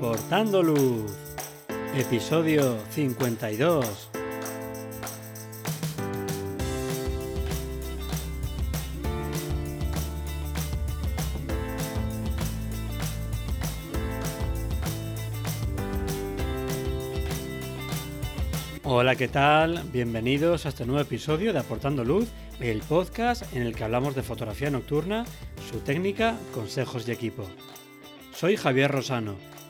Aportando Luz, episodio 52. Hola, ¿qué tal? Bienvenidos a este nuevo episodio de Aportando Luz, el podcast en el que hablamos de fotografía nocturna, su técnica, consejos y equipo. Soy Javier Rosano,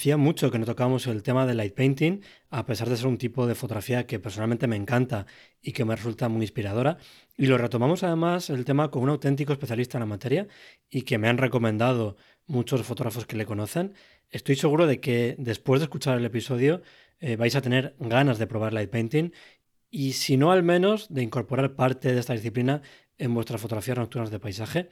Hacía mucho que no tocábamos el tema del light painting, a pesar de ser un tipo de fotografía que personalmente me encanta y que me resulta muy inspiradora. Y lo retomamos además el tema con un auténtico especialista en la materia y que me han recomendado muchos fotógrafos que le conocen. Estoy seguro de que después de escuchar el episodio eh, vais a tener ganas de probar light painting y si no al menos de incorporar parte de esta disciplina en vuestras fotografías nocturnas de paisaje.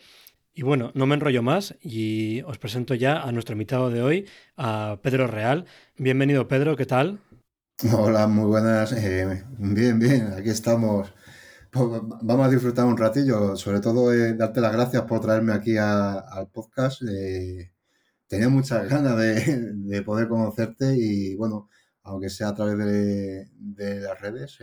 Y bueno, no me enrollo más y os presento ya a nuestro invitado de hoy, a Pedro Real. Bienvenido Pedro, ¿qué tal? Hola, muy buenas. Eh, bien, bien, aquí estamos. Vamos a disfrutar un ratillo, sobre todo eh, darte las gracias por traerme aquí al podcast. Eh, tenía muchas ganas de, poder conocerte y bueno, aunque sea a través de, de las redes,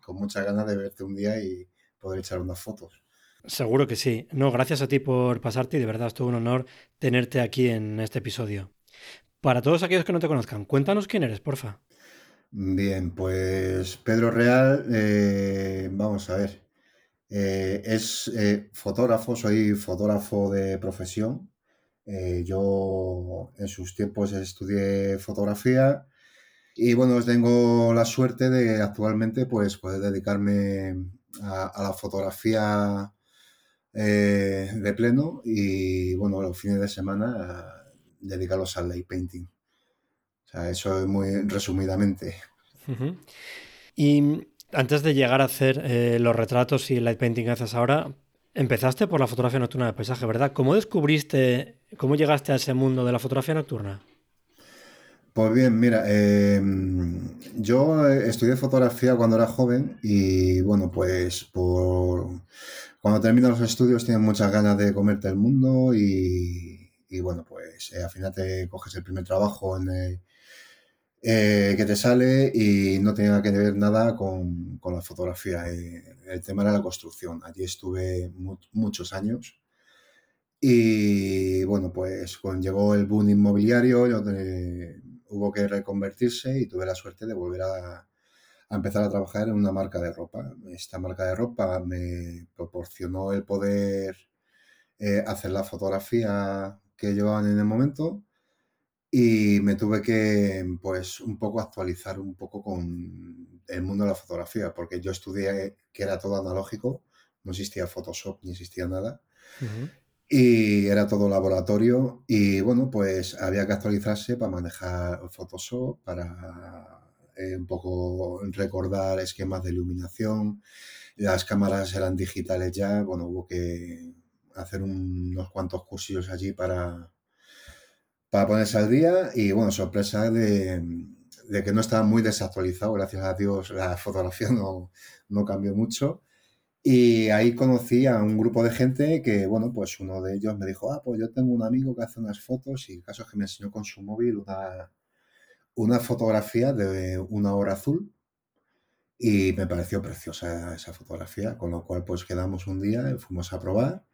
con muchas ganas de verte un día y poder echar unas fotos. Seguro que sí. No, gracias a ti por pasarte y de verdad es todo un honor tenerte aquí en este episodio. Para todos aquellos que no te conozcan, cuéntanos quién eres, porfa. Bien, pues Pedro Real, eh, vamos a ver, eh, es eh, fotógrafo, soy fotógrafo de profesión. yo en sus tiempos estudié fotografía y bueno, tengo la suerte de actualmente pues poder dedicarme a la fotografía eh, de pleno y bueno, los fines de semana dedicarlos al light painting. O sea, eso es muy resumidamente. Y antes de llegar a hacer eh, los retratos y el light painting que haces ahora, empezaste por la fotografía nocturna de paisaje, ¿verdad? ¿Cómo descubriste, cómo llegaste a ese mundo de la fotografía nocturna? Pues bien, mira, em, yo estudié fotografía cuando era joven y bueno, pues por cuando terminas los estudios tienes muchas ganas de comerte el mundo y, bueno, pues eh, al final te coges el primer trabajo en eh, que te sale y no tenía que ver nada con, la fotografía. Eh, el tema era la construcción. Allí estuve muchos años. Y bueno, pues cuando llegó el boom inmobiliario, hubo que reconvertirse y tuve la suerte de volver a, a empezar a trabajar en una marca de ropa. Esta marca de ropa me proporcionó el poder eh, hacer la fotografía que llevaban en el momento y me tuve que, pues, un poco actualizar un poco con el mundo de la fotografía, porque yo estudié que era todo analógico, no existía Photoshop ni existía nada. Y era todo laboratorio y bueno, pues había que actualizarse para manejar Photoshop, para eh, un poco recordar esquemas de iluminación. Las cámaras eran digitales ya, bueno, hubo que hacer unos cuantos cursillos allí para, para ponerse al día y bueno, sorpresa de, que no estaba muy desactualizado, gracias a Dios la fotografía no, no cambió mucho. Y ahí conocí a un grupo de gente que, bueno, pues uno de ellos me dijo, ah, pues yo tengo un amigo que hace unas fotos y el caso es que me enseñó con su móvil una, una fotografía de una hora azul y me pareció preciosa esa fotografía, con lo cual pues quedamos un día, fuimos a probar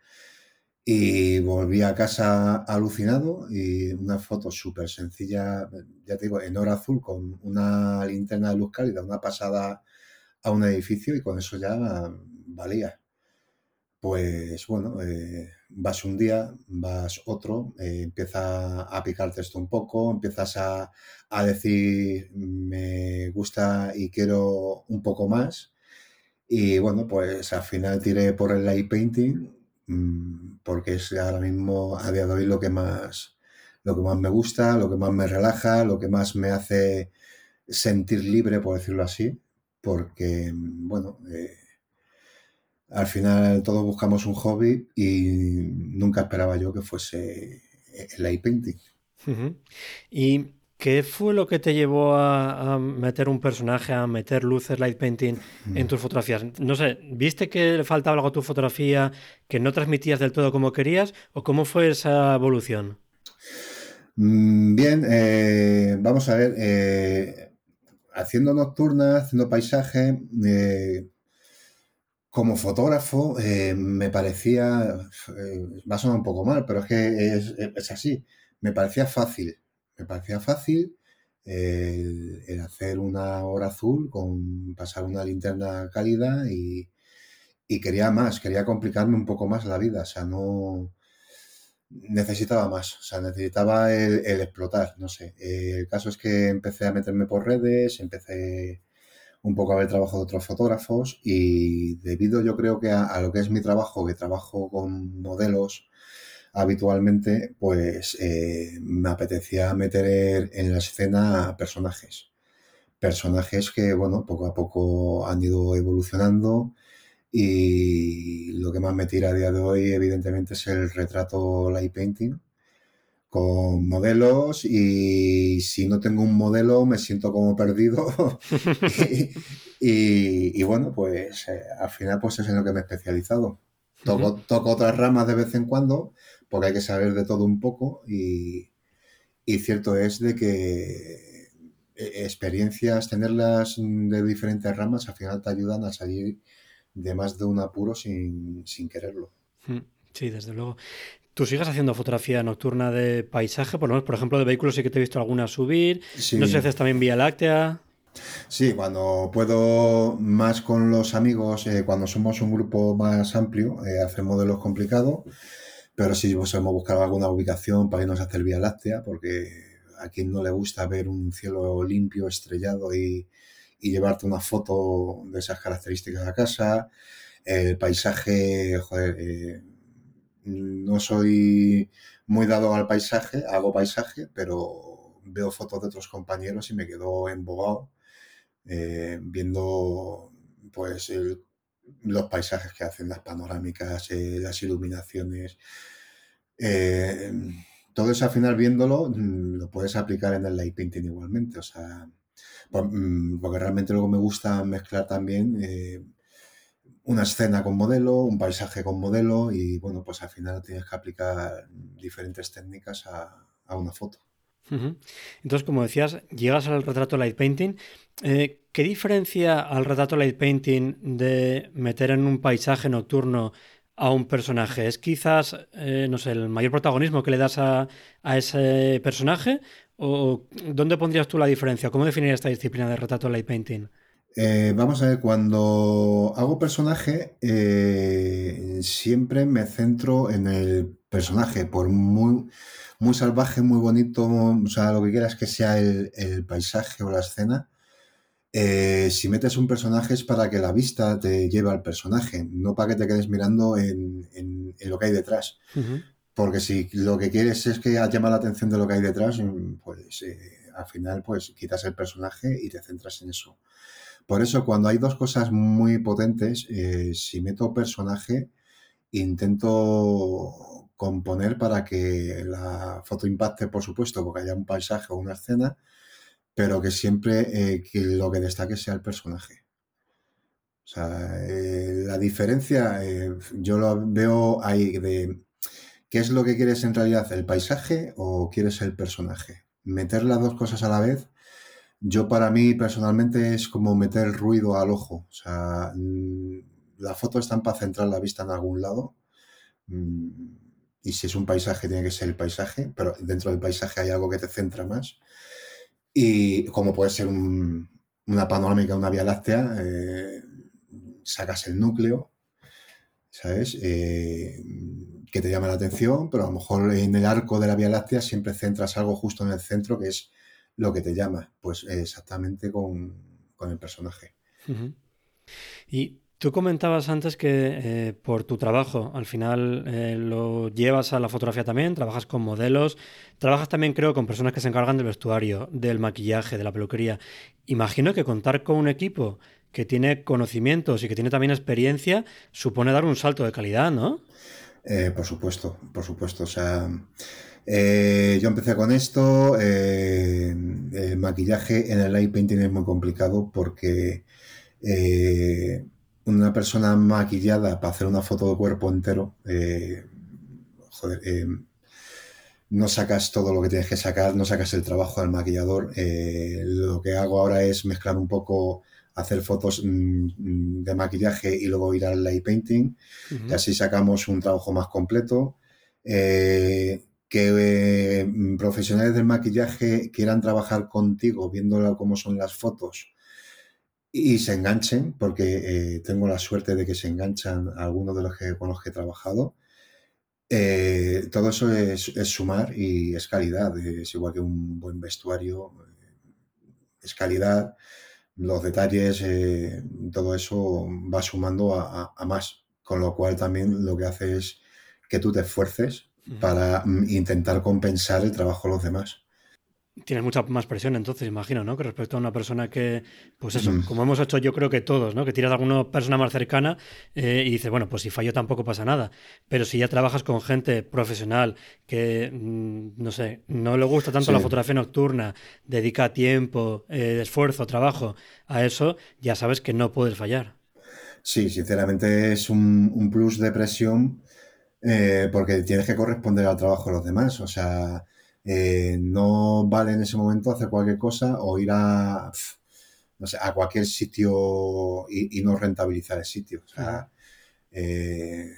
y volví a casa alucinado y una foto súper sencilla, ya te digo, en hora azul con una linterna de luz cálida, una pasada a un edificio y con eso ya valía. Pues bueno, eh, vas un día, vas otro, eh, empieza a picarte esto un poco, empiezas a, decir me gusta y quiero un poco más. Y bueno, pues al final tiré por el light painting mm, porque es ahora mismo a día de hoy lo que más lo que más me gusta, lo que más me relaja, lo que más me hace sentir libre, por decirlo así, porque, bueno, eh, al final todos buscamos un hobby y nunca esperaba yo que fuese el light painting. ¿Y qué fue lo que te llevó a, meter un personaje, a meter luces light painting en mm. tus fotografías? No sé, ¿viste que le faltaba algo a tu fotografía que no transmitías del todo como querías o cómo fue esa evolución? Mm, bien, eh, vamos a ver. Eh, haciendo nocturnas, haciendo paisaje, eh, como fotógrafo me parecía, va a sonar un poco mal, pero es que es, así, me parecía fácil, me parecía fácil el, hacer una hora azul con pasar una linterna cálida y, y quería más, quería complicarme un poco más la vida, o sea, no necesitaba más, o sea, necesitaba el, explotar, no sé. el caso es que empecé a meterme por redes, empecé un poco a ver trabajo de otros fotógrafos y debido yo creo que a, lo que es mi trabajo, que trabajo con modelos habitualmente, pues eh, me apetecía meter en la escena personajes. Personajes que, bueno, poco a poco han ido evolucionando y lo que más me tira a día de hoy, evidentemente, es el retrato light painting con modelos y si no tengo un modelo me siento como perdido y, bueno pues eh, al final pues es en lo que me he especializado toco, toco, otras ramas de vez en cuando porque hay que saber de todo un poco y, y cierto es de que eh, experiencias tenerlas de diferentes ramas al final te ayudan a salir de más de un apuro sin, quererlo. Mm, sí, desde luego. ¿Tú sigues haciendo fotografía nocturna de paisaje? Por, por ejemplo, de vehículos sí que te he visto alguna subir. No sé si haces también Vía Láctea. Sí, cuando puedo más con los amigos, eh, cuando somos un grupo más amplio, eh, hacer modelos complicados, pero sí pues, hemos buscado alguna ubicación para irnos a hacer Vía Láctea, porque a quien no le gusta ver un cielo limpio, estrellado y, y llevarte una foto de esas características a casa. El paisaje, joder, eh, no soy muy dado al paisaje, hago paisaje, pero veo fotos de otros compañeros y me quedo embobado eh, viendo pues los paisajes que hacen, las panorámicas, eh, las iluminaciones. todo eso al final viéndolo mm, lo puedes aplicar en el light painting igualmente. O sea, mm, porque realmente luego me gusta mezclar también eh, una escena con modelo, un paisaje con modelo y bueno, pues al final tienes que aplicar diferentes técnicas a, una foto. Entonces, como decías, llegas al retrato light painting. Eh, ¿Qué diferencia al retrato light painting de meter en un paisaje nocturno a un personaje? ¿Es quizás, eh, no sé, el mayor protagonismo que le das a, ese personaje ¿O dónde pondrías tú la diferencia? ¿Cómo definirías esta disciplina de retrato light painting? Eh, vamos a ver, cuando hago personaje, eh, siempre me centro en el personaje, por muy, muy salvaje, muy bonito, o sea, lo que quieras que sea el, paisaje o la escena. Eh, si metes un personaje es para que la vista te lleve al personaje, no para que te quedes mirando en, lo que hay detrás. Porque si lo que quieres es que llama la atención de lo que hay detrás, pues al final pues quitas el personaje y te centras en eso. Por eso cuando hay dos cosas muy potentes, eh, si meto personaje, intento componer para que la foto impacte, por supuesto, porque haya un paisaje o una escena, pero que siempre eh, que lo que destaque sea el personaje. O sea, la diferencia, yo lo veo ahí de ¿Qué es lo que quieres en realidad? ¿El paisaje o quieres el personaje? Meter las dos cosas a la vez, yo para mí personalmente es como meter ruido al ojo. O sea, mm, la foto está para centrar la vista en algún lado. Mm, y si es un paisaje, tiene que ser el paisaje, pero dentro del paisaje hay algo que te centra más. Y como puede ser una panorámica, una vía láctea, eh, sacas el núcleo, ¿sabes? Eh, que te llama la atención, pero a lo mejor en el arco de la Vía Láctea siempre centras algo justo en el centro que es lo que te llama, pues exactamente con, el personaje. Y Tú comentabas antes que eh, por tu trabajo al final eh, lo llevas a la fotografía también, trabajas con modelos, trabajas también creo con personas que se encargan del vestuario, del maquillaje, de la peluquería. Imagino que contar con un equipo que tiene conocimientos y que tiene también experiencia supone dar un salto de calidad, ¿no? Eh, por supuesto, por supuesto. O sea, yo empecé con esto. el maquillaje en el light painting es muy complicado porque una persona maquillada para hacer una foto de cuerpo entero, eh, joder, eh, no sacas todo lo que tienes que sacar, no sacas el trabajo del maquillador. Eh, lo que hago ahora es mezclar un poco, hacer fotos mm, de maquillaje y luego ir al light painting. Y así sacamos un trabajo más completo. Que profesionales del maquillaje quieran trabajar contigo, viendo cómo son las fotos y se enganchen, porque eh, tengo la suerte de que se enganchan algunos de los que, con los que he trabajado. Eh, todo eso es, sumar y es calidad, es igual que un buen vestuario, eh, es calidad, los detalles, todo eso va sumando a, más, con lo cual también lo que hace es que tú te esfuerces para mm, intentar compensar el trabajo de los demás. Tienes mucha más presión entonces, imagino, ¿no? Que respecto a una persona que, pues eso, como hemos hecho yo creo que todos, ¿no? Que tiras a alguna persona más cercana eh, y dices, bueno, pues si fallo tampoco pasa nada. Pero si ya trabajas con gente profesional que, mm, no sé, no le gusta tanto la fotografía nocturna, dedica tiempo, eh, esfuerzo, trabajo a eso, ya sabes que no puedes fallar. Sí, sinceramente es un, plus de presión eh, porque tienes que corresponder al trabajo de los demás. O sea eh, no vale en ese momento hacer cualquier cosa o ir a, a cualquier sitio y, no rentabilizar el sitio. O sea, eh,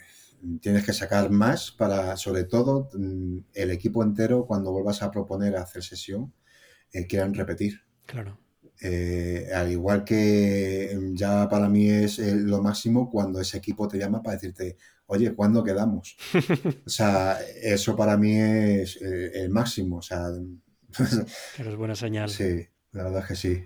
tienes que sacar más para, sobre todo, mm, el equipo entero, cuando vuelvas a proponer hacer sesión, quieran repetir. Claro. al igual que mm, ya para mí es lo máximo cuando ese equipo te llama para decirte, oye, ¿cuándo quedamos? O sea, eso para mí es eh, el máximo. O sea, es buena señal. Sí, la verdad es que sí.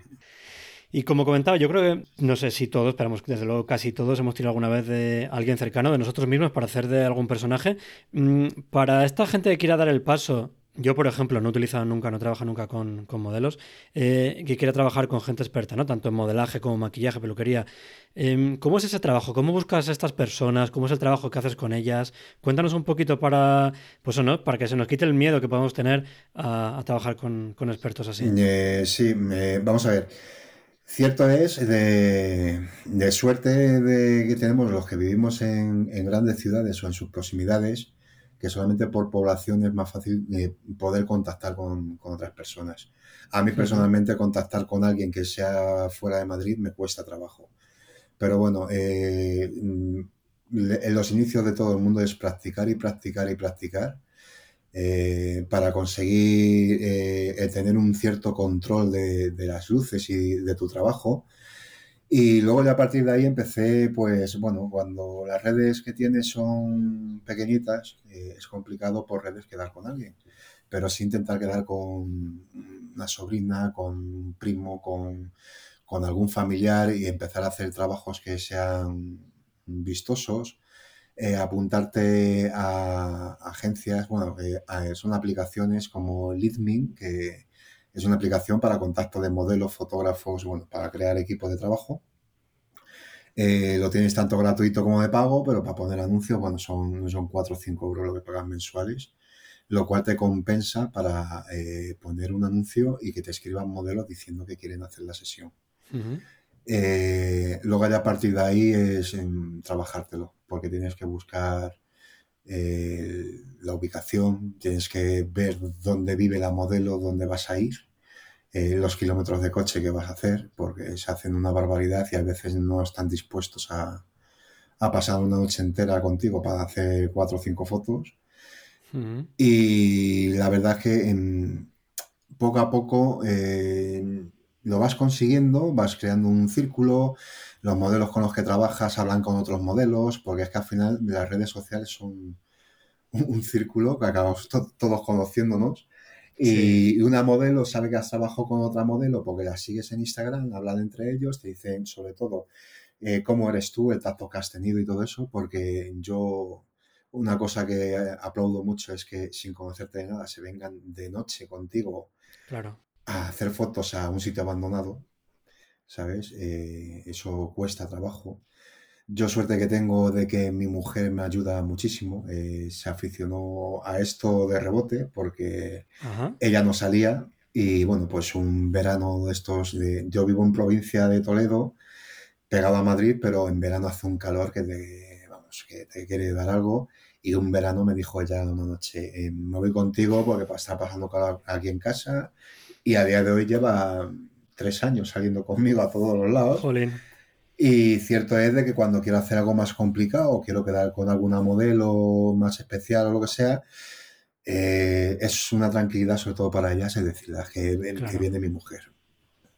Y como comentaba, yo creo que, no sé si todos, pero desde luego casi todos hemos tirado alguna vez de alguien cercano de nosotros mismos para hacer de algún personaje. Mm, para esta gente que quiera dar el paso yo, por ejemplo, no he utilizado nunca, no trabajo nunca con, modelos, eh, que quiera trabajar con gente experta, ¿no? Tanto en modelaje como maquillaje, peluquería. Em, ¿Cómo es ese trabajo? ¿Cómo buscas a estas personas? ¿Cómo es el trabajo que haces con ellas? Cuéntanos un poquito para, pues, ¿no? para que se nos quite el miedo que podemos tener a, trabajar con, expertos así. Eh, sí, vamos a ver. Cierto es de, suerte de que tenemos los que vivimos en, en grandes ciudades o en sus proximidades que solamente por población es más fácil eh, poder contactar con, otras personas. A mí personalmente contactar con alguien que sea fuera de Madrid me cuesta trabajo. Pero bueno, eh, mm, en los inicios de todo el mundo es practicar y practicar y practicar eh, para conseguir tener un cierto control de, de, las luces y de tu trabajo y luego ya a partir de ahí empecé, pues bueno, cuando las redes que tienes son pequeñitas, eh, es complicado por redes quedar con alguien. Pero sí intentar quedar con una sobrina, con un primo, con, algún familiar y empezar a hacer trabajos que sean vistosos. Eh, apuntarte a, agencias, bueno, eh, son aplicaciones como Leadme, que es una aplicación para contacto de modelos, fotógrafos, bueno, para crear equipos de trabajo. Eh, lo tienes tanto gratuito como de pago, pero para poner anuncios, bueno, son, son 4 o 5 euros lo que pagas mensuales, lo cual te compensa para eh, poner un anuncio y que te escriban modelos diciendo que quieren hacer la sesión. Eh, luego ya a partir de ahí es en trabajártelo, porque tienes que buscar la ubicación, tienes que ver dónde vive la modelo, dónde vas a ir, eh, los kilómetros de coche que vas a hacer, porque se hacen una barbaridad y a veces no están dispuestos a, pasar una noche entera contigo para hacer cuatro o cinco fotos. Y la verdad es que poco a poco eh, lo vas consiguiendo, vas creando un círculo, los modelos con los que trabajas hablan con otros modelos, porque es que al final las redes sociales son un, círculo que acabamos todos conociéndonos. Y una modelo sabe que has trabajado con otra modelo porque la sigues en Instagram, hablan entre ellos, te dicen sobre todo eh, cómo eres tú, el tacto que has tenido y todo eso, porque yo una cosa que aplaudo mucho es que sin conocerte de nada se vengan de noche contigo claro. a hacer fotos a un sitio abandonado, ¿sabes? Eh, eso cuesta trabajo. Yo suerte que tengo de que mi mujer me ayuda muchísimo. Eh, se aficionó a esto de rebote porque ella no salía y bueno, pues un verano de estos, de, yo vivo en provincia de Toledo, pegado a Madrid, pero en verano hace un calor que te, vamos, que te quiere dar algo. Y un verano me dijo ella una noche, eh, me voy contigo porque está pasando calor aquí en casa. Y a día de hoy lleva tres años saliendo conmigo a todos los lados. Jolín. Y cierto es de que cuando quiero hacer algo más complicado o quiero quedar con alguna modelo más especial o lo que sea, eh, es una tranquilidad sobre todo para ellas es decirles que, que viene mi mujer.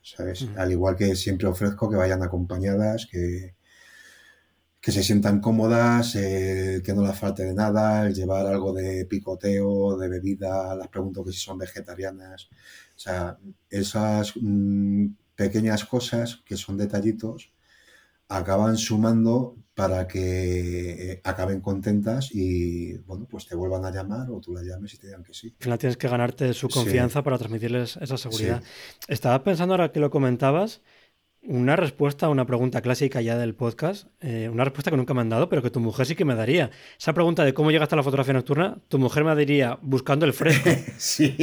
¿Sabes? Al igual que siempre ofrezco que vayan acompañadas, que, que se sientan cómodas, eh, que no les falte de nada, el llevar algo de picoteo, de bebida, las pregunto que si son vegetarianas. O sea, esas mm, pequeñas cosas que son detallitos acaban sumando para que eh, acaben contentas y, bueno, pues te vuelvan a llamar o tú las llames y te digan que sí. Al final tienes que ganarte su confianza para transmitirles esa seguridad. Estaba pensando ahora que lo comentabas, una respuesta a una pregunta clásica ya del podcast, eh, una respuesta que nunca me han dado, pero que tu mujer sí que me daría. Esa pregunta de cómo llegaste a la fotografía nocturna, tu mujer me diría buscando el fresco. sí,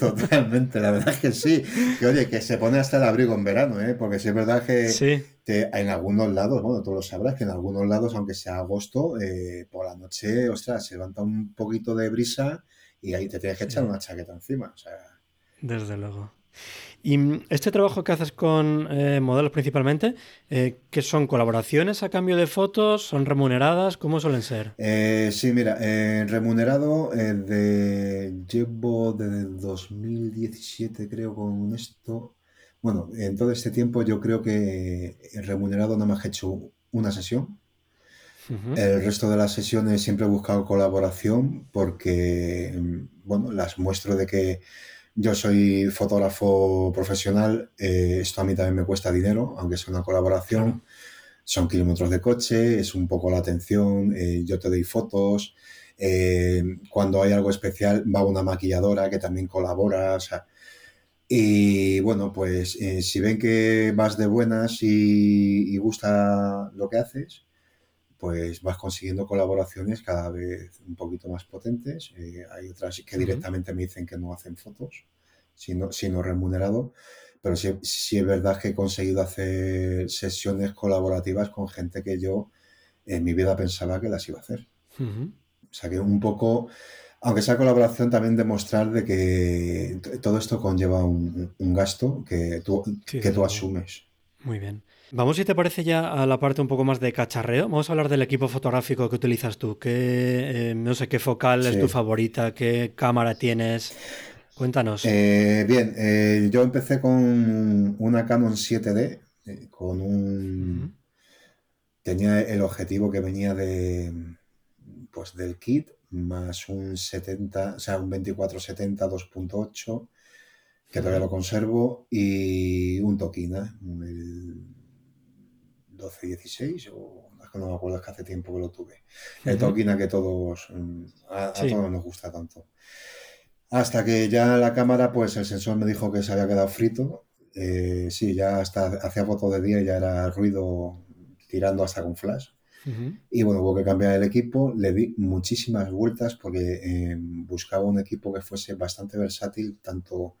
totalmente, la verdad es que sí. Que oye, que se pone hasta el abrigo en verano, ¿eh? porque sí es verdad que, en algunos lados, bueno, tú lo sabrás, que en algunos lados, aunque sea agosto, eh, por la noche, ostras, se levanta un poquito de brisa y ahí te tienes que echar una chaqueta encima. O sea... Desde luego. Y mm, este trabajo que haces con eh, modelos principalmente, eh, ¿qué son colaboraciones a cambio de fotos? ¿Son remuneradas? ¿Cómo suelen ser? Eh, sí, mira, remunerado de, llevo desde 2017 creo con esto. Bueno, en todo este tiempo yo creo que remunerado no me ha hecho una sesión. El resto de las sesiones siempre he buscado colaboración porque, mm, bueno, las muestro de que yo soy fotógrafo profesional, eh, esto a mí también me cuesta dinero, aunque sea una colaboración. Son kilómetros de coche, es un poco la atención, eh, yo te doy fotos. Eh, cuando hay algo especial va una maquilladora que también colabora. y bueno, pues si ven que vas de buenas y, gusta lo que haces, pues vas consiguiendo colaboraciones cada vez un poquito más potentes. Eh, hay otras que directamente me dicen que no hacen fotos, sino, sino remunerado. Pero sí, sí, es verdad que he conseguido hacer sesiones colaborativas con gente que yo en mi vida pensaba que las iba a hacer. O sea que un poco, aunque sea colaboración, también demostrar de que todo esto conlleva un, gasto que tú, que tú asumes. Muy bien. Vamos, si te parece ya a la parte un poco más de cacharreo. Vamos a hablar del equipo fotográfico que utilizas tú. ¿Qué, eh, no sé qué focal es tu favorita, qué cámara tienes. Cuéntanos. Eh, bien, eh, yo empecé con una Canon 7D, con un... Tenía el objetivo que venía de, pues, del kit, más un 70, o sea, un 2470 2.8, que todavía lo conservo, y un Tokina, el 12, 16 o no me acuerdo, es que hace tiempo que lo tuve. El Tolkien que todos, mm, a, todos nos gusta tanto. Hasta que ya la cámara, pues el sensor me dijo que se había quedado frito. Eh, sí, ya hasta hacía fotos de día y ya era ruido tirando hasta con flash. Y bueno, hubo que cambiar el equipo. Le di muchísimas vueltas porque em, buscaba un equipo que fuese bastante versátil, tanto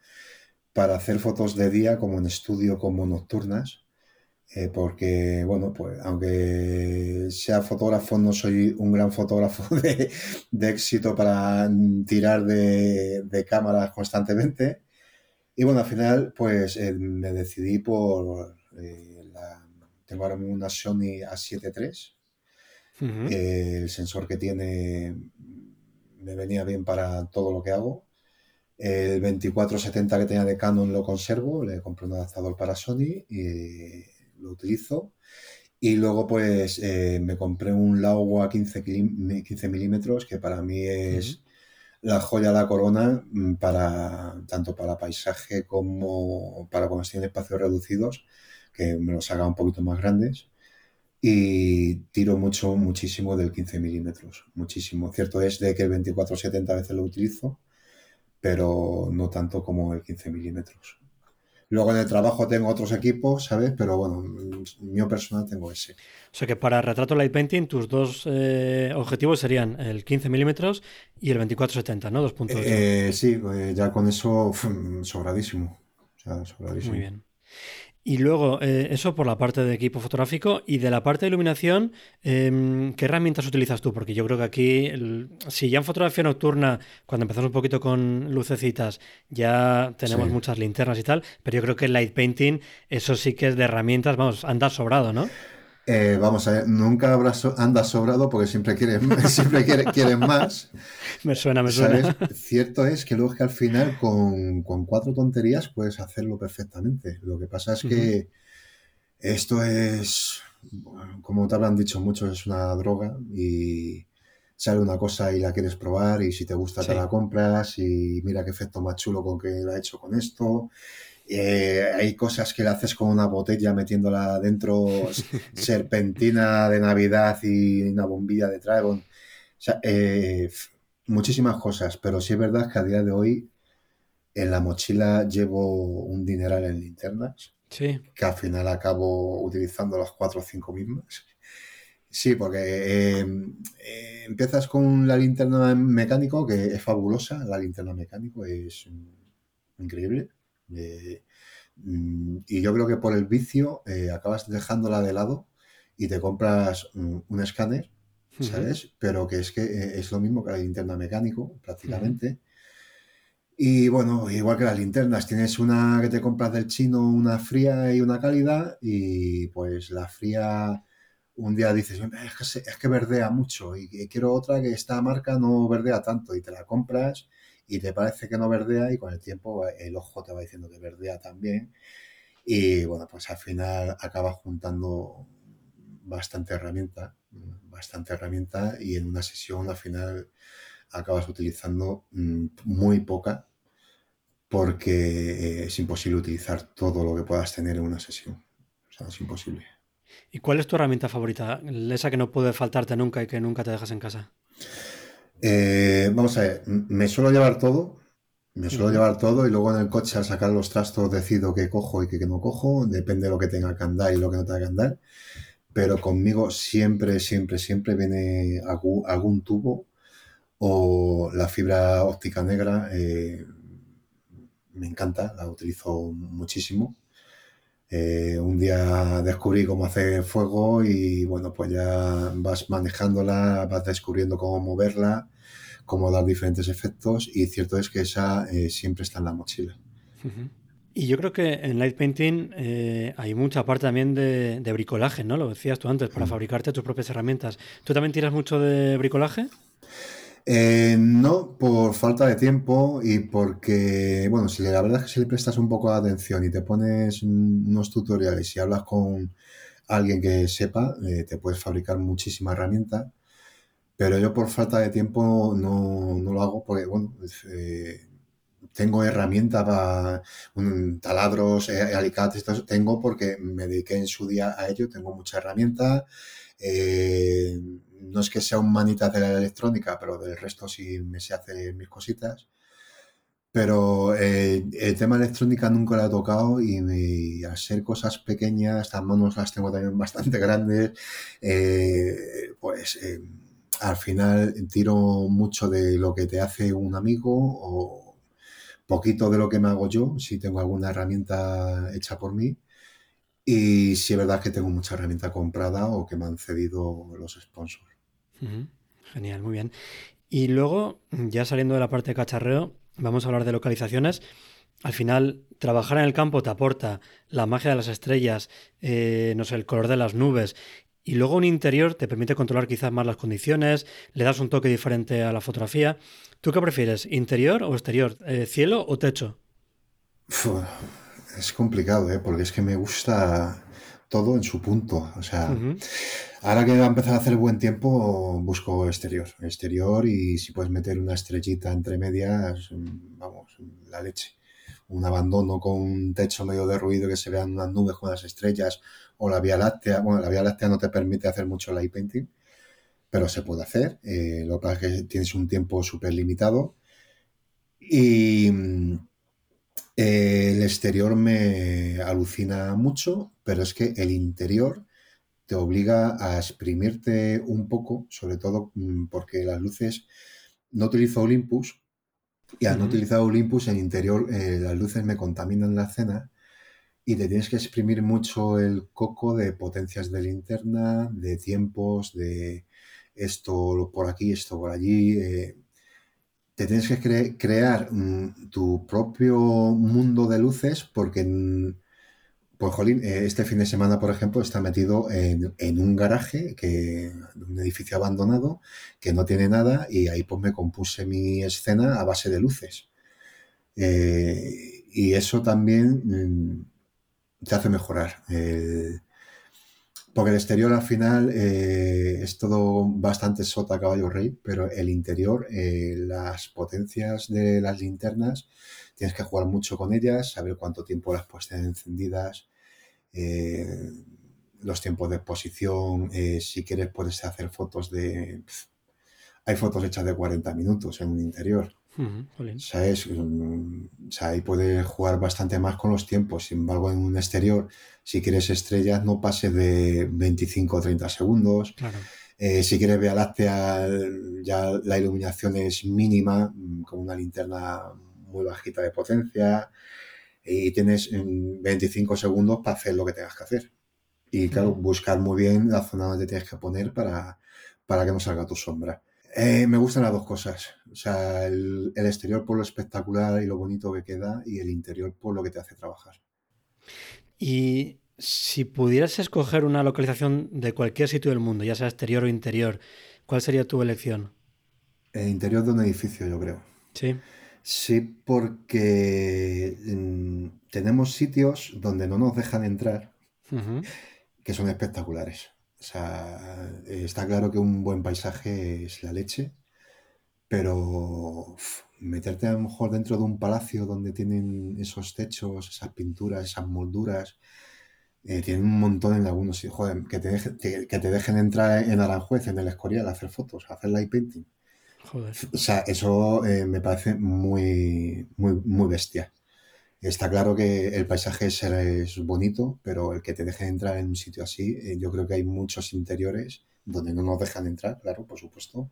para hacer fotos de día como en estudio como nocturnas. Eh, porque, bueno, pues aunque sea fotógrafo, no soy un gran fotógrafo de, éxito para tirar de, cámaras constantemente. Y bueno, al final, pues eh, me decidí por eh, la, tengo ahora una Sony A7 III. el sensor que tiene me venía bien para todo lo que hago. El 2470 que tenía de Canon lo conservo, le compré un adaptador para Sony y lo utilizo. Y luego pues eh, me compré un Laowa 15, 15 milímetros que para mí es la joya de la corona mm, para tanto para paisaje como para cuando estoy en espacios reducidos, que me los haga un poquito más grandes. y tiro mucho, muchísimo del 15 milímetros, muchísimo. Cierto es de que el 24-70 a veces lo utilizo, pero no tanto como el 15 milímetros. Luego en el trabajo tengo otros equipos, ¿sabes? Pero bueno, mío personal tengo ese. O sea que para retrato light painting tus dos eh, objetivos serían el 15 milímetros y el 24-70, ¿no? 2.8. Eh, sí, eh, ya con eso sobradísimo. O sea, sobradísimo. Muy bien. Y luego, eh, eso por la parte de equipo fotográfico y de la parte de iluminación, em, ¿qué herramientas utilizas tú? Porque yo creo que aquí, si ya en fotografía nocturna, cuando empezamos un poquito con lucecitas, ya tenemos muchas linternas y tal, pero yo creo que el light painting, eso sí que es de herramientas, vamos, anda sobrado, ¿no? Eh, vamos a ver, nunca habrás andas sobrado porque siempre quieres, siempre quieren, más. Me suena, me suena. Cierto es que luego es que al final con, cuatro tonterías puedes hacerlo perfectamente. Lo que pasa es que esto es, como te habrán dicho muchos, es una droga y sale una cosa y la quieres probar y si te gusta te la compras y mira qué efecto más chulo con que la he hecho con esto eh, hay cosas que le haces con una botella metiéndola dentro, serpentina de Navidad y una bombilla de Dragon. Eh, muchísimas cosas, pero sí es verdad que a día de hoy en la mochila llevo un dineral en linternas. Sí. Que al final acabo utilizando las cuatro o cinco mismas. Sí, porque eh, empiezas con la linterna mecánico, que es fabulosa. La linterna mecánico es increíble. Eh, mm, y yo creo que por el vicio eh, acabas dejándola de lado y te compras un, escáner, ¿sabes? Pero que es que eh, es lo mismo que la linterna mecánico, prácticamente. Y bueno, igual que las linternas, tienes una que te compras del chino, una fría y una cálida, y pues la fría un día dices, es que, es que verdea mucho y quiero otra que esta marca no verdea tanto y te la compras y te parece que no verdea y con el tiempo el ojo te va diciendo que verdea también. Y bueno, pues al final acabas juntando bastante herramienta, bastante herramienta y en una sesión al final acabas utilizando mm, muy poca porque es imposible utilizar todo lo que puedas tener en una sesión. O sea, es imposible. ¿Y cuál es tu herramienta favorita? Esa que no puede faltarte nunca y que nunca te dejas en casa. Eh, vamos a ver, me suelo llevar todo, me suelo llevar todo y luego en el coche al sacar los trastos decido qué cojo y qué no cojo, depende de lo que tenga que andar y lo que no tenga que andar, pero conmigo siempre, siempre, siempre viene algún, tubo o la fibra óptica negra, eh, me encanta, la utilizo muchísimo. Eh, un día descubrí cómo hacer fuego y bueno, pues ya vas manejándola, vas descubriendo cómo moverla, cómo dar diferentes efectos y cierto es que esa eh, siempre está en la mochila. Y yo creo que en light painting eh, hay mucha parte también de, bricolaje, ¿no? Lo decías tú antes, para fabricarte tus propias herramientas. ¿Tú también tiras mucho de bricolaje? Eh, no, por falta de tiempo y porque, bueno, si la verdad es que si le prestas un poco de atención y te pones unos tutoriales y hablas con alguien que sepa, eh, te puedes fabricar muchísima herramienta. Pero yo por falta de tiempo no, lo hago porque, bueno, eh, tengo herramientas para taladros, alicates, tengo porque me dediqué en su día a ello, tengo mucha herramienta. No es que sea un manita de la electrónica, pero del resto sí me sé hacer mis cositas. Pero eh, el tema electrónica nunca lo he tocado y, al ser cosas pequeñas, las manos las tengo también bastante grandes, eh, pues eh, al final tiro mucho de lo que te hace un amigo o poquito de lo que me hago yo, si tengo alguna herramienta hecha por mí. Y si es verdad que tengo mucha herramienta comprada o que me han cedido los sponsors. Genial, muy bien. Y luego, ya saliendo de la parte de cacharreo, vamos a hablar de localizaciones. Al final, trabajar en el campo te aporta la magia de las estrellas, eh, no sé, el color de las nubes. Y luego un interior te permite controlar quizás más las condiciones, le das un toque diferente a la fotografía. ¿Tú qué prefieres, interior o exterior? Eh, ¿Cielo o techo? Es complicado, ¿eh? porque es que me gusta todo en su punto. O sea, ahora que va a empezar a hacer buen tiempo, busco exterior. Exterior y si puedes meter una estrellita entre medias, vamos, la leche. un abandono con un techo medio derruido que se vean unas nubes con las estrellas o la Vía Láctea. Bueno, la Vía Láctea no te permite hacer mucho light painting, pero se puede hacer. Eh, lo que pasa es que tienes un tiempo súper limitado. Y eh, el exterior me alucina mucho, pero es que el interior te obliga a exprimirte un poco, sobre todo mm, porque las luces no utilizo Olympus y al no utilizar Olympus en interior eh, las luces me contaminan la escena y te tienes que exprimir mucho el coco de potencias de linterna, de tiempos, de esto por aquí, esto por allí. Eh, te tienes que crear mm, tu propio mundo de luces porque, pues, jolín, eh, este fin de semana, por ejemplo, está metido en, un garaje, que, un edificio abandonado, que no tiene nada y ahí pues me compuse mi escena a base de luces. Eh, y eso también mm, te hace mejorar. Porque el exterior al final eh, es todo bastante sota caballo rey, pero el interior, eh, las potencias de las linternas, tienes que jugar mucho con ellas, saber cuánto tiempo las puedes tener encendidas, eh, los tiempos de exposición, si quieres puedes hacer fotos de... Hay fotos hechas de 40 minutos en un interior. ¿Sabes? Mm, o sea, ahí puedes jugar bastante más con los tiempos. Sin embargo, en un exterior, si quieres estrellas, no pase de 25 o 30 segundos. Eh, si quieres Vía Láctea, ya la iluminación es mínima, mm, con una linterna muy bajita de potencia. Y tienes 25 mm, segundos para hacer lo que tengas que hacer. Y claro, buscar muy bien la zona donde tienes que poner para, para que no salga tu sombra. Eh, me gustan las dos cosas. O sea, el, exterior por lo espectacular y lo bonito que queda y el interior por lo que te hace trabajar. Y si pudieras escoger una localización de cualquier sitio del mundo, ya sea exterior o interior, ¿cuál sería tu elección? El interior de un edificio, yo creo. Sí. Sí, porque mm, tenemos sitios donde no nos dejan entrar, que son espectaculares. O sea, está claro que un buen paisaje es la leche, pero meterte a lo mejor dentro de un palacio donde tienen esos techos, esas pinturas, esas molduras, eh, tienen un montón en algunos sitios. Joder, que te, que te dejen entrar en Aranjuez, en el Escorial, a hacer fotos, a hacer light painting. Joder. O sea, eso eh, me parece muy, muy, muy bestia. Está claro que el paisaje es, bonito, pero el que te deje entrar en un sitio así, eh, yo creo que hay muchos interiores donde no nos dejan entrar, claro, por supuesto,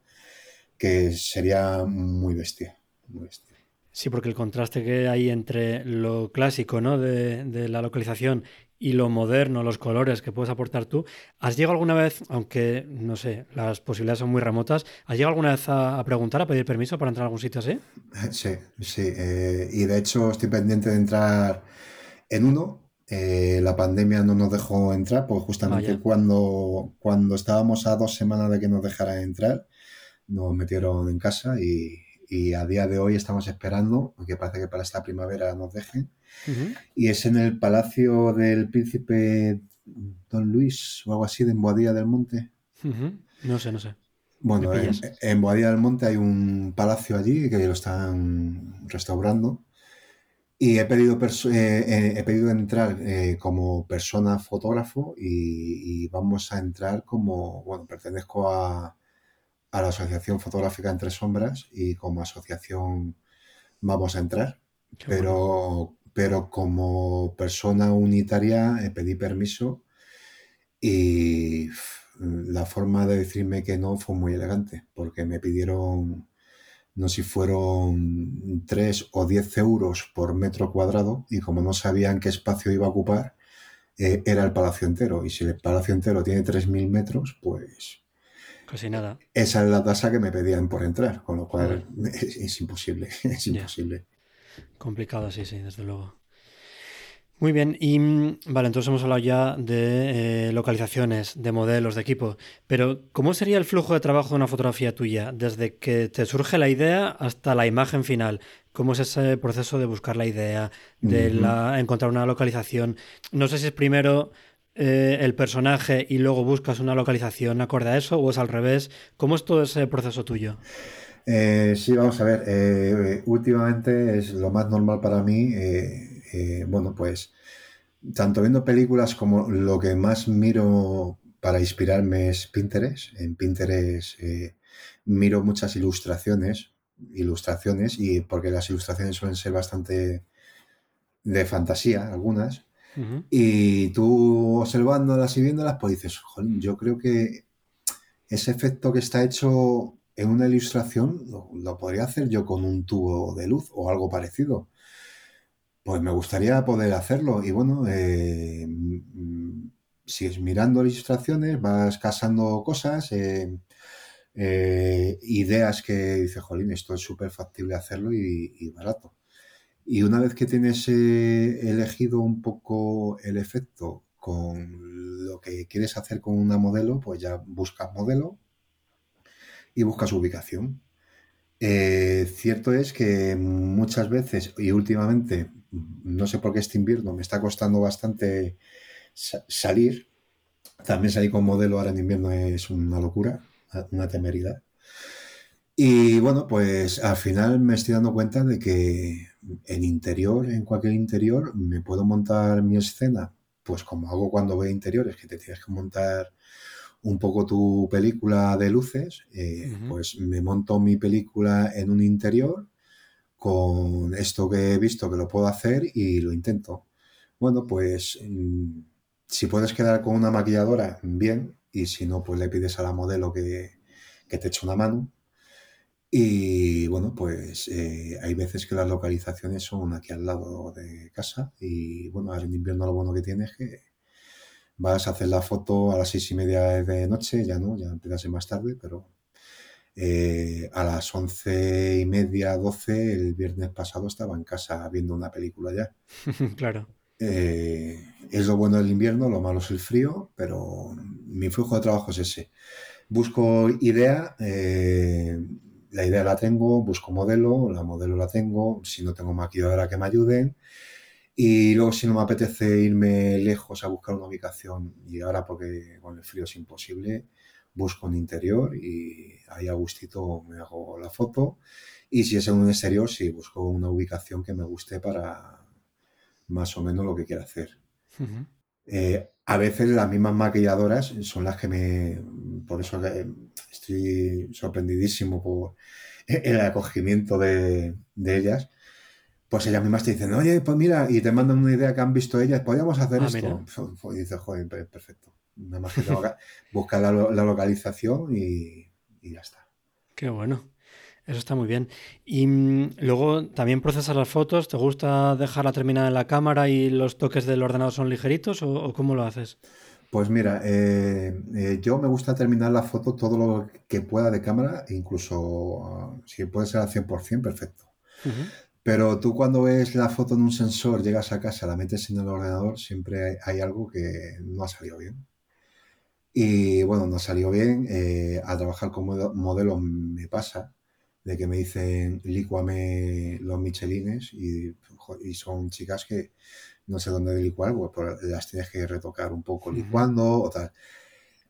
que sería muy bestia, muy bestia. Sí, porque el contraste que hay entre lo clásico ¿no? de, de la localización y lo moderno, los colores que puedes aportar tú. ¿Has llegado alguna vez, aunque no sé, las posibilidades son muy remotas, ¿has llegado alguna vez a, preguntar, a pedir permiso para entrar a algún sitio así? Sí, sí. Eh, y de hecho estoy pendiente de entrar en uno. Eh, la pandemia no nos dejó entrar, pues justamente cuando, cuando estábamos a dos semanas de que nos dejara entrar, nos metieron en casa y, y a día de hoy estamos esperando, porque parece que para esta primavera nos dejen y es en el Palacio del Príncipe Don Luis o algo así de Boadilla del Monte. No sé, no sé. Bueno, en, Boadilla del Monte hay un palacio allí que lo están restaurando. Y he pedido, eh, eh, he pedido entrar eh, como persona fotógrafo y, vamos a entrar como, bueno, pertenezco a, a la Asociación Fotográfica Entre Sombras y como asociación vamos a entrar. pero pero como persona unitaria eh, pedí permiso y la forma de decirme que no fue muy elegante, porque me pidieron, no sé si fueron 3 o 10 euros por metro cuadrado y como no sabían qué espacio iba a ocupar, eh, era el palacio entero. Y si el palacio entero tiene 3.000 metros, pues... Casi nada. Esa es la tasa que me pedían por entrar, con lo cual es, imposible, es imposible. Complicado, sí, sí, desde luego. Muy bien, y mm, vale, entonces hemos hablado ya de eh, localizaciones, de modelos, de equipo, pero ¿cómo sería el flujo de trabajo de una fotografía tuya? Desde que te surge la idea hasta la imagen final. ¿Cómo es ese proceso de buscar la idea, de encontrar una localización? No sé si es primero eh, el personaje y luego buscas una localización acorde a eso o es al revés. ¿Cómo es todo ese proceso tuyo? Eh, sí, vamos a ver. eh, últimamente es lo más normal para mí. bueno, pues tanto viendo películas como lo que más miro para inspirarme es Pinterest. En Pinterest miro muchas ilustraciones, ilustraciones y porque las ilustraciones suelen ser bastante de fantasía, algunas. Y tú observándolas y viéndolas, pues dices, "Jolín, yo creo que ese efecto que está hecho en una ilustración lo, podría hacer yo con un tubo de luz o algo parecido. Pues me gustaría poder hacerlo. Y bueno, eh, mm, sigues mirando ilustraciones, vas casando cosas, eh, eh, ideas que dices, jolín, esto es súper factible hacerlo y barato. Y una vez que tienes eh, elegido un poco el efecto con lo que quieres hacer con una modelo, pues ya buscas modelo y buscas ubicación. Eh, cierto es que muchas veces y últimamente, no sé por qué este invierno me está costando bastante sa- salir. También salir con modelo ahora en invierno es una locura, una temeridad. Y bueno, pues al final me estoy dando cuenta de que en interior, en cualquier interior, me puedo montar mi escena, pues como hago cuando veo interiores, que te tienes que montar un poco tu película de luces, eh, pues me monto mi película en un interior con esto que he visto que lo puedo hacer y lo intento. Bueno, pues mm, si puedes quedar con una maquilladora, bien, y si no, pues le pides a la modelo que, que te eche una mano. Y bueno, pues eh, hay veces que las localizaciones son aquí al lado de casa y bueno, ahora en invierno lo bueno que tienes es que vas a hacer la foto a las seis y media de noche, ya no, ya empieza a ser más tarde, pero eh, a las once y media, doce, el viernes pasado estaba en casa viendo una película ya. Claro. Eh, es lo bueno del invierno, lo malo es el frío, pero mi flujo de trabajo es ese. Busco idea, eh, la idea la tengo, busco modelo, la modelo la tengo, si no tengo maquilladora que me ayuden. Y luego si no me apetece irme lejos a buscar una ubicación, y ahora porque con el frío es imposible, busco un interior y ahí a gustito me hago la foto. Y si es en un exterior, sí, busco una ubicación que me guste para más o menos lo que quiera hacer. Eh, a veces las mismas maquilladoras son las que me... Por eso estoy sorprendidísimo por el acogimiento de, de ellas. Pues ellas mismas te dicen, oye, pues mira, y te mandan una idea que han visto ellas, podríamos hacer Ah, esto. Y dices, joder, pe- perfecto. Nada más que buscar la, lo- la localización y, y ya está. Qué bueno. Eso está muy bien. Y mm, luego también procesas las fotos. ¿Te gusta dejarla terminada en la cámara y los toques del ordenador son ligeritos o, o cómo lo haces? Pues mira, eh, eh, yo me gusta terminar la foto todo lo que pueda de cámara, incluso ah, si puede ser al 100%, perfecto. Pero tú cuando ves la foto en un sensor, llegas a casa, la metes en el ordenador, siempre hay, hay algo que no ha salido bien. Y bueno, no salió bien. eh, a trabajar con modelos me pasa de que me dicen licuame los michelines y, y son chicas que no sé dónde licuar, pues las tienes que retocar un poco licuando o tal.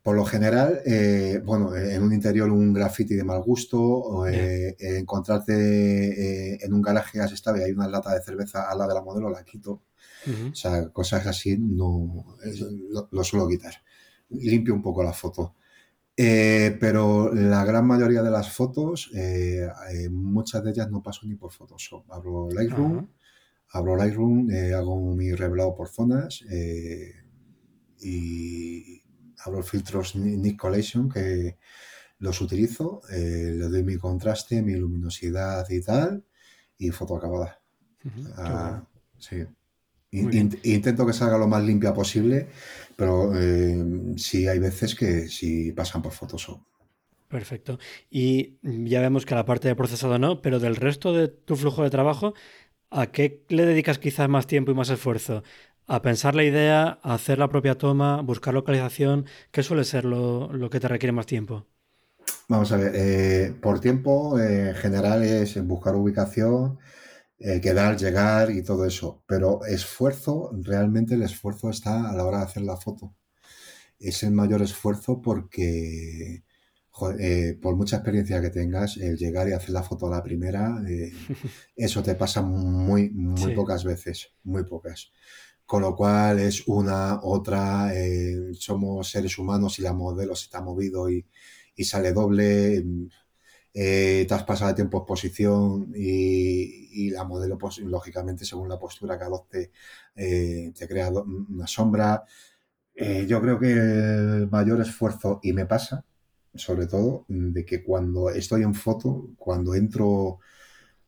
Por lo general, eh, bueno, en un interior un graffiti de mal gusto, o, eh, eh, encontrarte eh, en un garaje has estado y hay una lata de cerveza al lado de la modelo, la quito. Ujú. O sea, cosas así no lo, lo suelo quitar. Limpio un poco la foto. Eh, pero la gran mayoría de las fotos, eh, eh, muchas de ellas no paso ni por Photoshop. Abro Lightroom, abro Lightroom, hago mi revelado por zonas y abro filtros Ni- Nick Collation que los utilizo, le doy mi contraste, mi luminosidad y tal, y foto acabada. Ah, bueno. sí. In- Intento que salga lo más limpia posible, pero eh, sí hay veces que sí pasan por Photoshop. Perfecto. Y ya vemos que la parte de procesado no, pero del resto de tu flujo de trabajo, ¿a qué le dedicas quizás más tiempo y más esfuerzo? ¿A pensar la idea, a hacer la propia toma, buscar localización? ¿Qué suele ser lo, lo que te requiere más tiempo? Vamos a ver, eh, por tiempo eh, en general es buscar ubicación, eh, quedar, llegar y todo eso, pero esfuerzo, realmente el esfuerzo está a la hora de hacer la foto. Es el mayor esfuerzo porque, eh, por mucha experiencia que tengas, el llegar y hacer la foto a la primera, eh, eso te pasa muy, muy pocas veces, muy pocas. Con lo cual es una, otra, somos seres humanos y la modelo se está movido y, sale doble, te has pasado de tiempo exposición y, y la modelo, pues, lógicamente, según la postura que adopte, te crea una sombra. yo creo que el mayor esfuerzo, y me pasa, sobre todo, de que cuando estoy en foto, cuando entro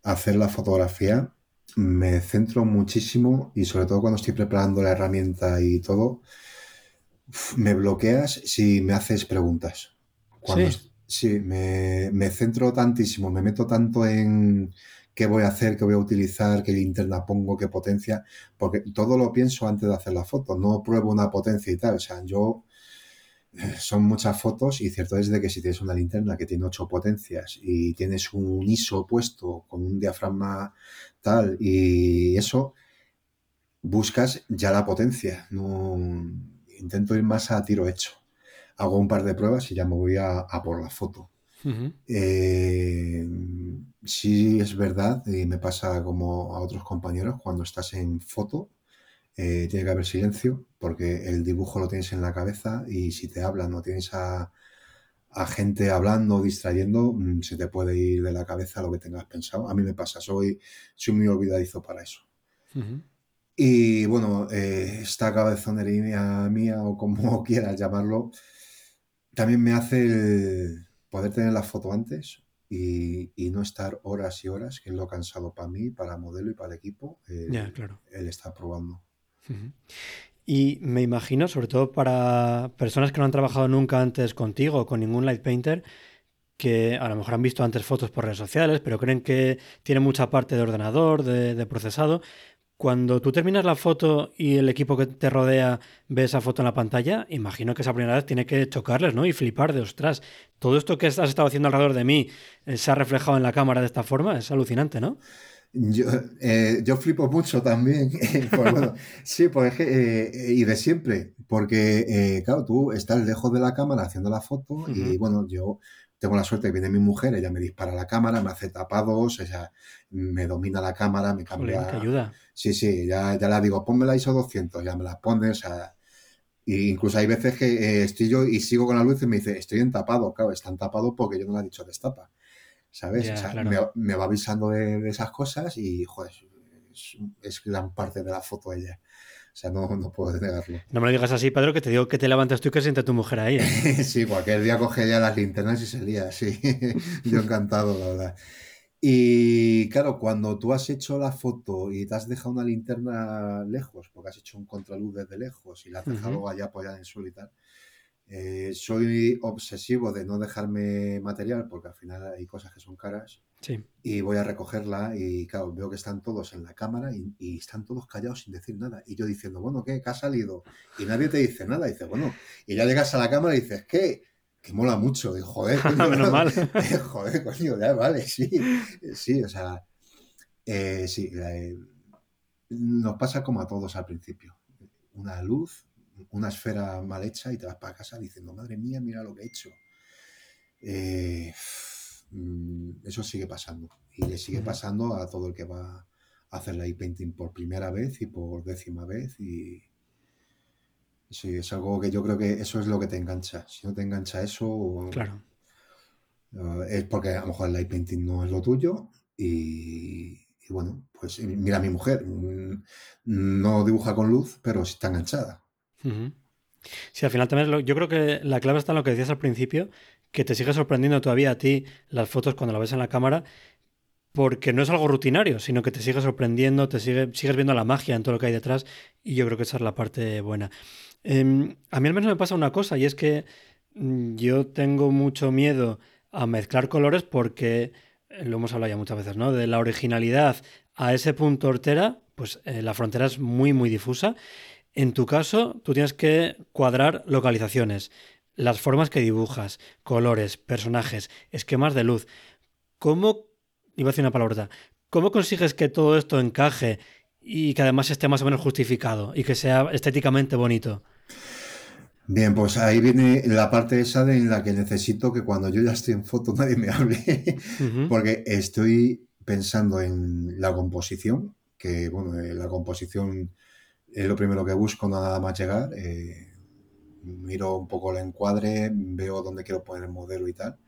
a hacer la fotografía, me centro muchísimo y sobre todo cuando estoy preparando la herramienta y todo, me bloqueas si me haces preguntas. Cuando, sí, me, me, centro tantísimo, me meto tanto en qué voy a hacer, qué voy a utilizar, qué linterna pongo, qué potencia, porque todo lo pienso antes de hacer la foto, no pruebo una potencia y tal, o sea, yo son muchas fotos y cierto es de que si tienes una linterna que tiene ocho potencias y tienes un ISO puesto con un diafragma tal y eso, buscas ya la potencia. No, intento ir más a tiro hecho. Hago un par de pruebas y ya me voy a, por la foto. Eh, sí es verdad y me pasa como a otros compañeros cuando estás en foto eh, tiene que haber silencio porque el dibujo lo tienes en la cabeza y si te hablan o tienes a, gente hablando, distrayendo, mm, se te puede ir de la cabeza lo que tengas pensado. A mí me pasa, soy, soy muy olvidadizo para eso. Y bueno, eh, esta cabezonería mía o como quieras llamarlo, también me hace poder tener la foto antes y, no estar horas y horas, que es lo cansado para mí, para modelo y para el equipo, el, claro. el estar probando. Y me imagino, sobre todo para personas que no han trabajado nunca antes contigo, con ningún light painter, que a lo mejor han visto antes fotos por redes sociales, pero creen que tiene mucha parte de ordenador, de, procesado. Cuando tú terminas la foto y el equipo que te rodea ve esa foto en la pantalla, imagino que esa primera vez tiene que chocarles, ¿no? Y flipar de, ostras, todo esto que has estado haciendo alrededor de mí eh, se ha reflejado en la cámara de esta forma, es alucinante, ¿no? Yo, eh, yo flipo mucho también. pues, sí, pues eh, y de siempre, porque, eh, claro, tú estás lejos de la cámara haciendo la foto y, bueno, yo tengo la suerte que viene mi mujer, ella me dispara la cámara, me hace tapados, ella me domina la cámara, me cambia. ayuda. Sí, sí, ya, ya la digo, ponme la ISO 200, ya me la pones, o sea. incluso hay veces que estoy yo y sigo con la luz y me dice, estoy en tapado, claro, están tapados porque yo no le he dicho destapa. ¿sabes? me, va avisando de, esas cosas y, joder, es, gran parte de la foto ella. O sea, no, no puedo negarlo. No me lo digas así, Pedro, que te digo que te levantas tú y que siente tu mujer ahí. ¿eh? sí, cualquier día coge ya las linternas y se lía, sí. Yo encantado, la verdad. Y claro, cuando tú has hecho la foto y te has dejado una linterna lejos, porque has hecho un contraluz desde lejos y la has dejado allá apoyada en el suelo y tal, eh, soy obsesivo de no dejarme material porque al final hay cosas que son caras. Y voy a recogerla y claro, veo que están todos en la cámara y, están todos callados sin decir nada. Y yo diciendo, bueno, ¿qué? ¿Qué ha salido? Y nadie te dice nada. Y dices, bueno, y ya llegas a la cámara y dices, ¿qué? Que mola mucho. Y joder, Menos mal. joder, coño, ya vale, sí. Sí, o sea, eh, sí, eh, nos pasa como a todos al principio. Una luz, una esfera mal hecha y te vas para casa diciendo, madre mía, mira lo que he hecho. Eh, eso sigue pasando y le sigue pasando a todo el que va a hacer la e-painting por primera vez y por décima vez y sí, es algo que yo creo que eso es lo que te engancha. Si no te engancha eso, claro. Eh, es porque a lo mejor el light painting no es lo tuyo y, bueno, pues mira mi mujer, mm, no dibuja con luz, pero está enganchada. Sí, al final también yo creo que la clave está en lo que decías al principio, que te sigue sorprendiendo todavía a ti las fotos cuando la ves en la cámara, porque no es algo rutinario, sino que te sigue sorprendiendo, te sigue, sigues viendo la magia en todo lo que hay detrás, y yo creo que esa es la parte buena. Em, a mí al menos me pasa una cosa, y es que mm, yo tengo mucho miedo a mezclar colores porque, eh, lo hemos hablado ya muchas veces, ¿no? De la originalidad a ese punto hortera, pues eh, la frontera es muy, muy difusa en tu caso, tú tienes que cuadrar localizaciones, las formas que dibujas, colores, personajes, esquemas de luz. ¿Cómo, iba a decir una palabra, cómo consigues que todo esto encaje y que además esté más o menos justificado y que sea estéticamente bonito? Bien, pues ahí viene la parte esa de en la que necesito que cuando yo ya estoy en foto nadie me hable, porque estoy pensando en la composición, que bueno, eh, la composición es lo primero que busco nada más llegar. Eh, miro un poco el encuadre, veo dónde quiero poner el modelo y tal.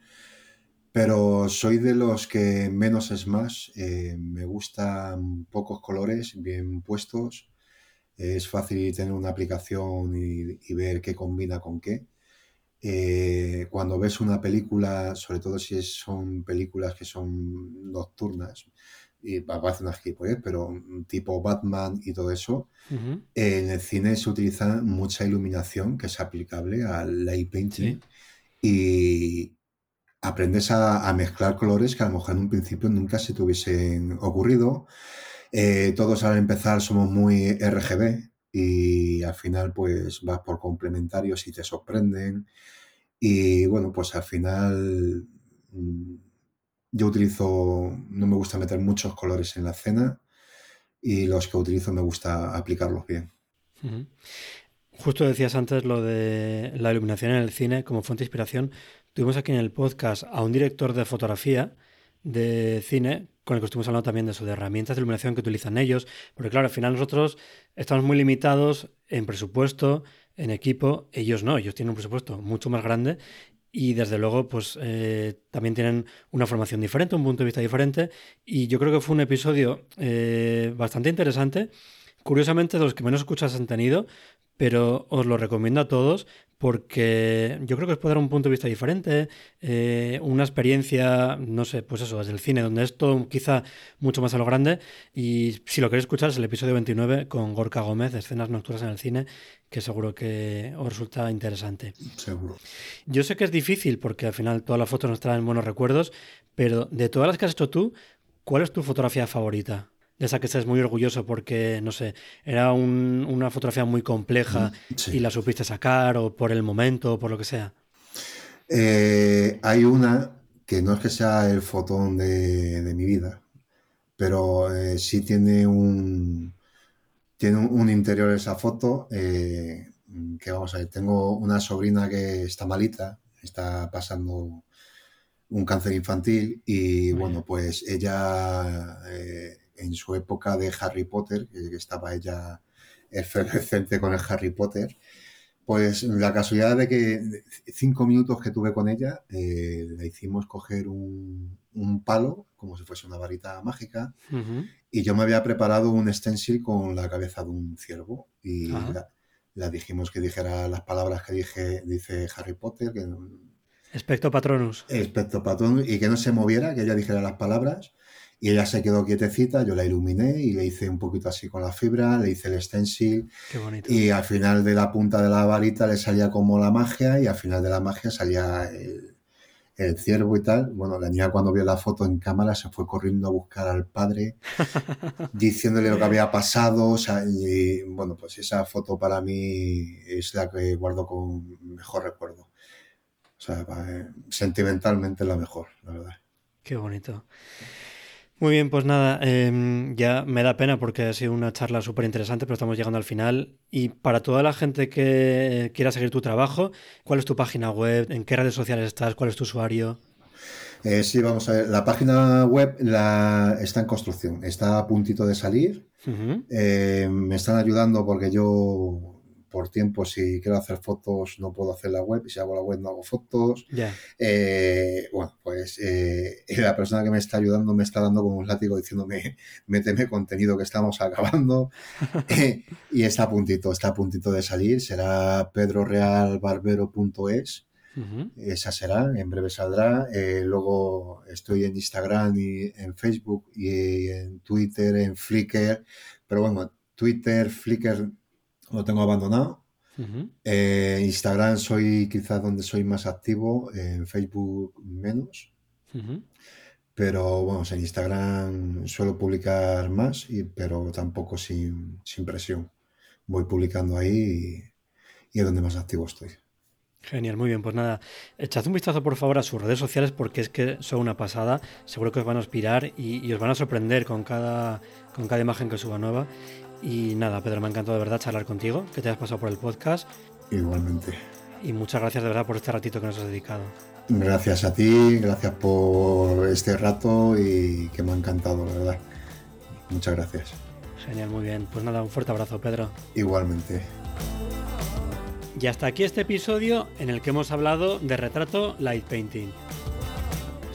Pero soy de los que menos es más. Eh, me gustan pocos colores bien puestos. es fácil tener una aplicación y, ver qué combina con qué. Eh, cuando ves una película, sobre todo si son películas que son nocturnas, y parece una gilipollez, pero tipo Batman y todo eso, en el cine se utiliza mucha iluminación que es aplicable al light painting y aprendes a, mezclar colores que a lo mejor en un principio nunca se te hubiesen ocurrido. Eh, todos al empezar somos muy RGB y al final pues vas por complementarios y te sorprenden. Y bueno, pues al final mm, yo utilizo, no me gusta meter muchos colores en la escena y los que utilizo me gusta aplicarlos bien. Justo decías antes lo de la iluminación en el cine como fuente de inspiración. Tuvimos aquí en el podcast a un director de fotografía de cine con el que estuvimos hablando también de eso, de herramientas de iluminación que utilizan ellos, porque claro, al final nosotros estamos muy limitados en presupuesto, en equipo, ellos no, ellos tienen un presupuesto mucho más grande y desde luego pues eh, también tienen una formación diferente, un punto de vista diferente. Y yo creo que fue un episodio eh, bastante interesante, curiosamente de los que menos escuchas han tenido, pero os lo recomiendo a todos porque yo creo que os puede dar un punto de vista diferente, eh, una experiencia, no sé, pues eso, desde el cine, donde es todo quizá mucho más a lo grande. Y si lo queréis escuchar, es el episodio 29 con Gorka Gómez, escenas nocturnas en el cine, que seguro que os resulta interesante. Seguro. Yo sé que es difícil porque al final todas las fotos nos traen buenos recuerdos, pero de todas las que has hecho tú, ¿cuál es tu fotografía favorita? De esa que estés muy orgulloso porque, no sé, era una fotografía muy compleja mm, y la supiste sacar o por el momento o por lo que sea? Eh, hay una que no es que sea el fotón de, mi vida, pero eh, sí tiene un, tiene un, interior esa foto eh, que vamos a ver, tengo una sobrina que está malita, está pasando un cáncer infantil y bueno, pues ella en su época de Harry Potter, que estaba ella efervescente con el Harry Potter, pues la casualidad de que cinco minutos que tuve con ella, eh, le hicimos coger un, palo, como si fuese una varita mágica, y yo me había preparado un stencil con la cabeza de un ciervo y la, dijimos que dijera las palabras que dije, dice Harry Potter, que Especto Patronus. Especto Patronus, y que no se moviera, que ella dijera las palabras. Y ella se quedó quietecita, yo la iluminé y le hice un poquito así con la fibra, le hice el stencil. Qué bonito. Y al final de la punta de la varita le salía como la magia y al final de la magia salía el, ciervo y tal. Bueno, la niña cuando vio la foto en cámara se fue corriendo a buscar al padre, diciéndole lo que había pasado. O sea, y bueno, pues esa foto para mí es la que guardo con mejor recuerdo. O sea, sentimentalmente la mejor, la verdad. Qué bonito. Muy bien, pues nada, em, ya me da pena porque ha sido una charla súper interesante, pero estamos llegando al final. Y para toda la gente que quiera seguir tu trabajo, ¿cuál es tu página web? ¿En qué redes sociales estás? ¿Cuál es tu usuario? Eh, sí, vamos a ver. La página web la, está en construcción, está a puntito de salir. Eh, me están ayudando porque yo por tiempo, si quiero hacer fotos, no puedo hacer la web, y si hago la web, no hago fotos. Eh, bueno, pues eh, la persona que me está ayudando me está dando como un látigo diciéndome, méteme contenido que estamos acabando. Eh, y está a puntito, está a puntito de salir, será pedrorealbarbero.es. Esa será, en breve saldrá. luego estoy en Instagram y en Facebook y en Twitter, en Flickr. Pero bueno, Twitter, Flickr lo tengo abandonado. Eh, Instagram soy quizás donde soy más activo, en Facebook menos. Pero bueno, en Instagram suelo publicar más, y, pero tampoco sin, presión. Voy publicando ahí y, es donde más activo estoy. Genial, muy bien. Pues nada, echad un vistazo por favor a sus redes sociales porque es que son una pasada. Seguro que os van a inspirar y, y os van a sorprender con cada, con cada imagen que suba nueva. Y nada, Pedro, me ha encantado de verdad charlar contigo, que te has pasado por el podcast. Igualmente. Y muchas gracias de verdad por este ratito que nos has dedicado. Gracias a ti, gracias por este rato y que me ha encantado, la verdad. Muchas gracias. Genial, muy bien. Pues nada, un fuerte abrazo, Pedro. Igualmente. Y hasta aquí este episodio en el que hemos hablado de retrato light painting.